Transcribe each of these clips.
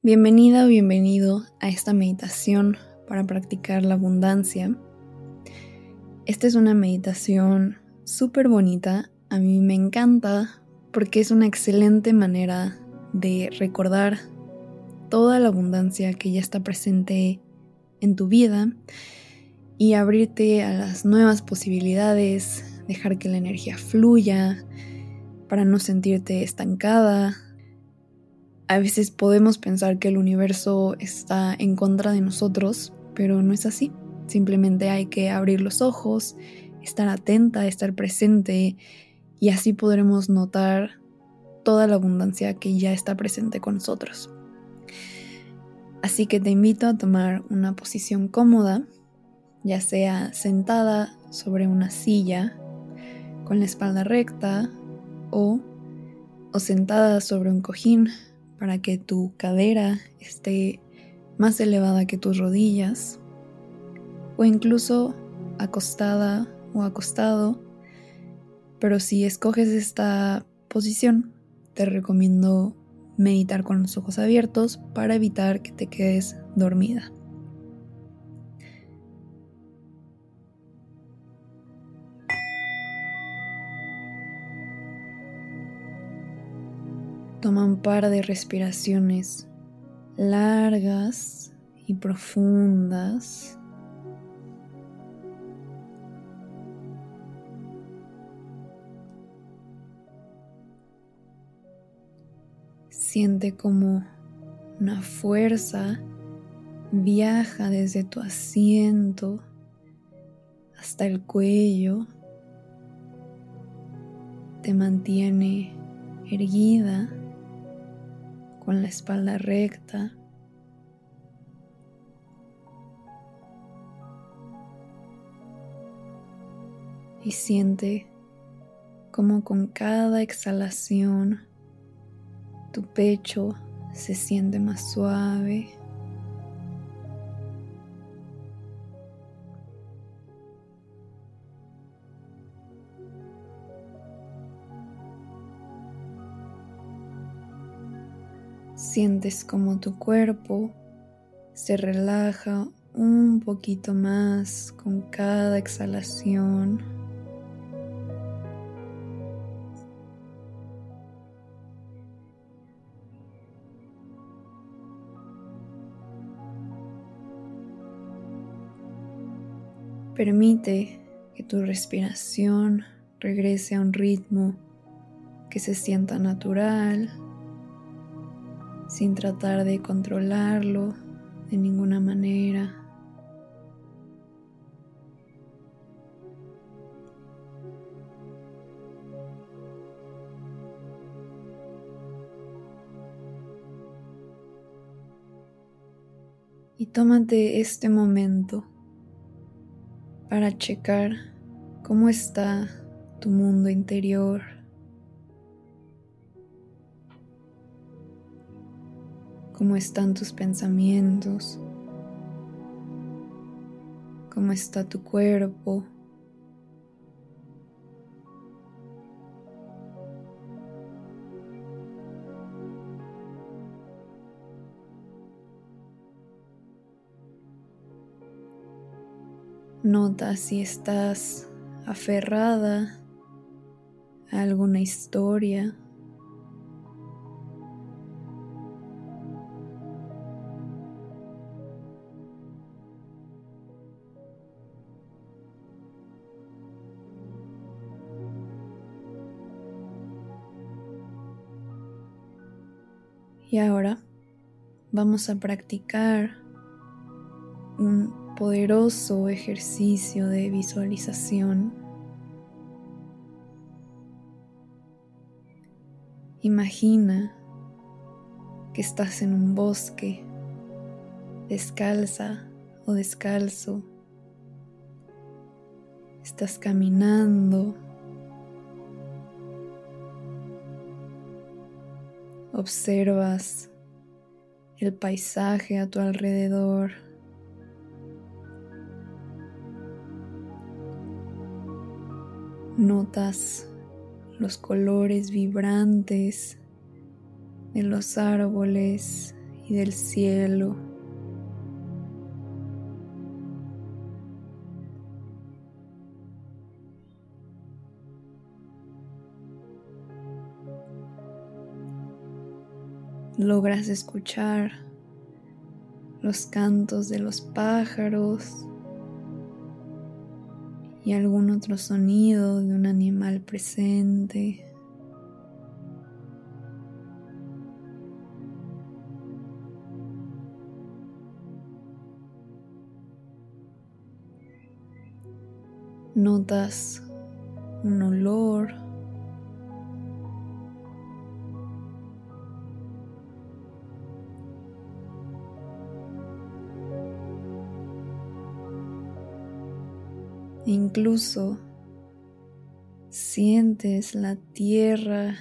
Bienvenida o bienvenido a esta meditación para practicar la abundancia. Esta es una meditación súper bonita, a mí me encanta porque es una excelente manera de recordar toda la abundancia que ya está presente en tu vida y abrirte a las nuevas posibilidades, dejar que la energía fluya para no sentirte estancada, a veces podemos pensar que el universo está en contra de nosotros, pero no es así. Simplemente hay que abrir los ojos, estar atenta, estar presente y así podremos notar toda la abundancia que ya está presente con nosotros. Así que te invito a tomar una posición cómoda, ya sea sentada sobre una silla con la espalda recta o, sentada sobre un cojín para que tu cadera esté más elevada que tus rodillas o incluso acostada o acostado. Pero si escoges esta posición, te recomiendo meditar con los ojos abiertos para evitar que te quedes dormida. Toma un par de respiraciones largas y profundas. Siente como una fuerza viaja desde tu asiento hasta el cuello, te mantiene erguida con la espalda recta. Y siente como con cada exhalación tu pecho se siente más suave. Sientes como tu cuerpo se relaja un poquito más con cada exhalación. Permite que tu respiración regrese a un ritmo que se sienta natural sin tratar de controlarlo de ninguna manera. Y tómate este momento para checar cómo está tu mundo interior. Cómo están tus pensamientos, cómo está tu cuerpo. Nota si estás aferrada a alguna historia Y ahora vamos a practicar un poderoso ejercicio de visualización. Imagina que estás en un bosque, descalza o descalzo. Estás caminando Observas el paisaje a tu alrededor. Notas los colores vibrantes de los árboles y del cielo. Logras escuchar los cantos de los pájaros y algún otro sonido de un animal presente. Notas un olor. Incluso sientes la tierra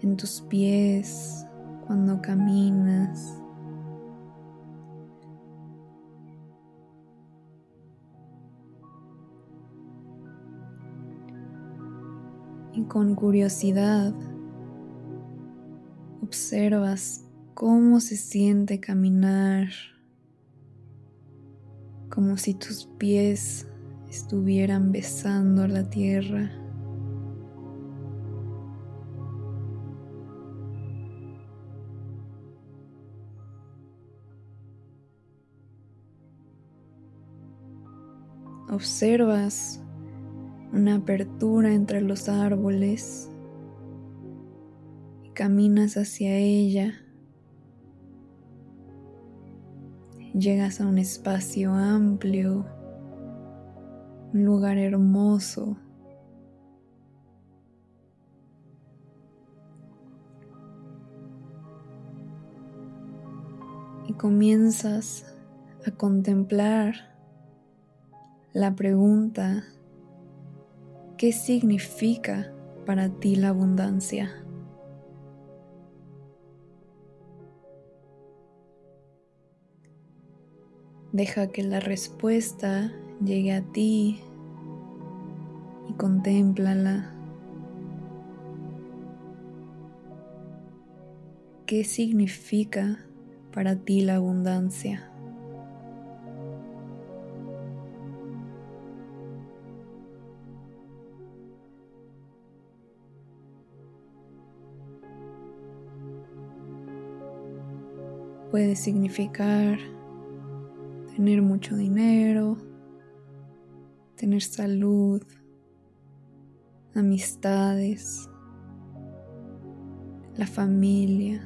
en tus pies cuando caminas. Y con curiosidad observas cómo se siente caminar, como si tus pies estuvieran besando la tierra. Observas una apertura entre los árboles y caminas hacia ella. Llegas a un espacio amplio un lugar hermoso. Y comienzas a contemplar la pregunta, ¿qué significa para ti la abundancia? Deja que la respuesta llegue a ti y contémplala. ¿Qué significa para ti la abundancia? Puede significar tener mucho dinero, tener salud, amistades, la familia,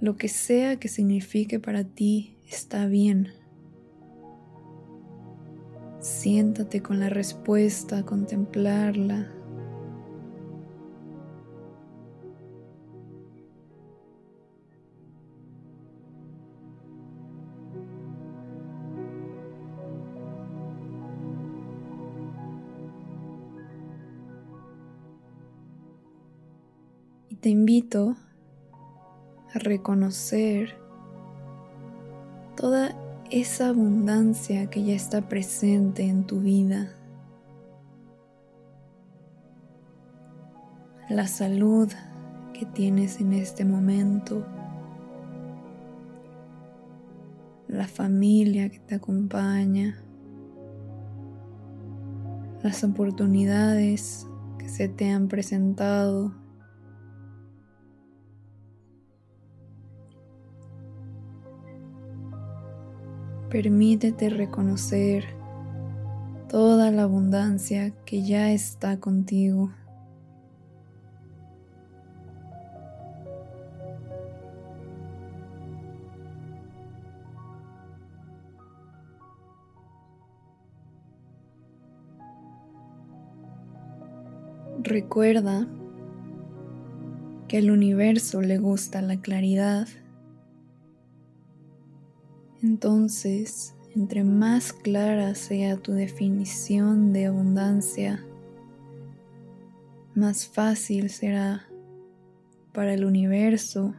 lo que sea que signifique para ti está bien. Siéntate con la respuesta, a te invito a reconocer toda esa abundancia que ya está presente en tu vida. La salud que tienes en este momento. La familia que te acompaña. Las oportunidades que se te han presentado Permítete reconocer toda la abundancia que ya está contigo. Recuerda que al universo le gusta la claridad entonces, entre más clara sea tu definición de abundancia, más fácil será para el universo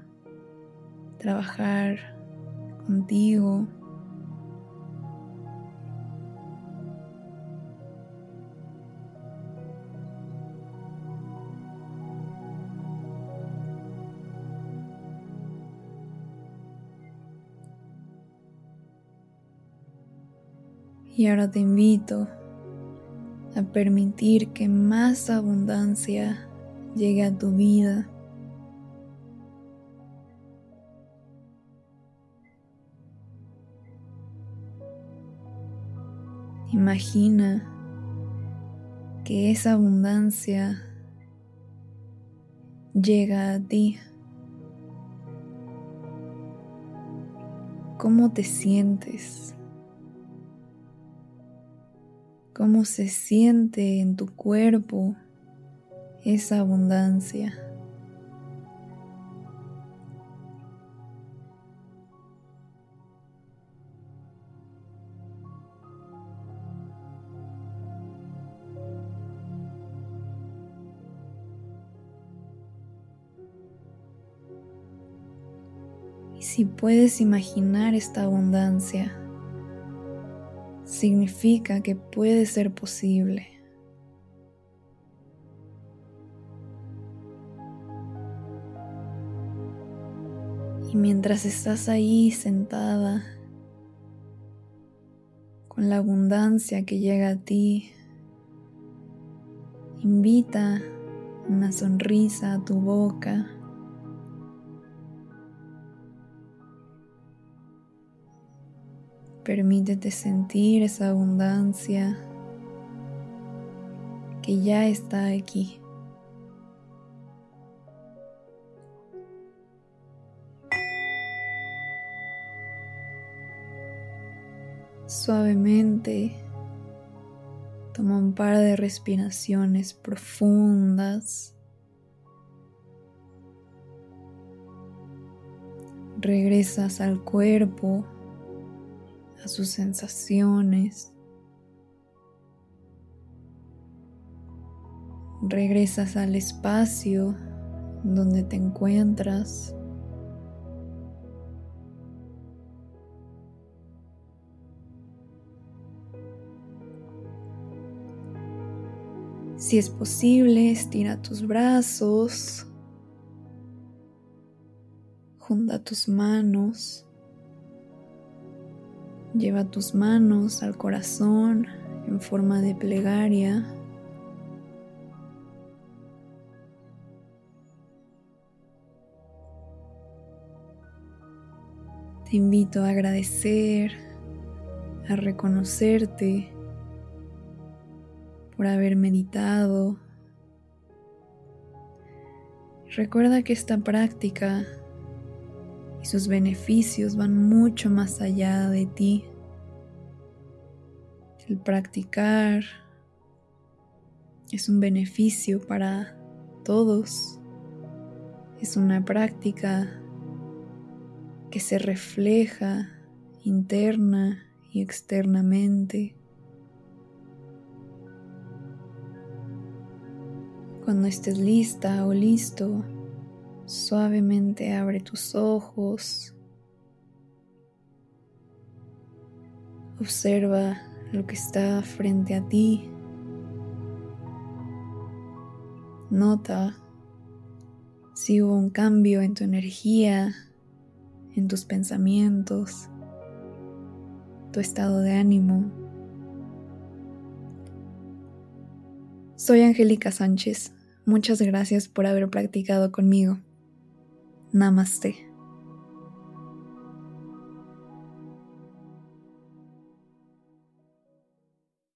trabajar contigo. Y ahora te invito a permitir que más abundancia llegue a tu vida. Imagina que esa abundancia llega a ti. ¿Cómo te sientes? ¿Cómo se siente en tu cuerpo esa abundancia? Y si puedes imaginar esta abundancia, significa que puede ser posible. Y mientras estás ahí sentada, con la abundancia que llega a ti, invita una sonrisa a tu boca. Permítete sentir esa abundancia que ya está aquí. Suavemente toma un par de respiraciones profundas. Regresas al cuerpo sus sensaciones. Regresas al espacio donde te encuentras. Si es posible, estira tus brazos, junta tus manos. Lleva tus manos al corazón en forma de plegaria. Te invito a agradecer, a reconocerte por haber meditado. Recuerda que esta práctica sus beneficios van mucho más allá de ti. El practicar es un beneficio para todos. Es una práctica que se refleja interna y externamente. Cuando estés lista o listo, Suavemente abre tus ojos. Observa lo que está frente a ti. Nota si hubo un cambio en tu energía, en tus pensamientos, tu estado de ánimo. Soy Angélica Sánchez. Muchas gracias por haber practicado conmigo. Namaste.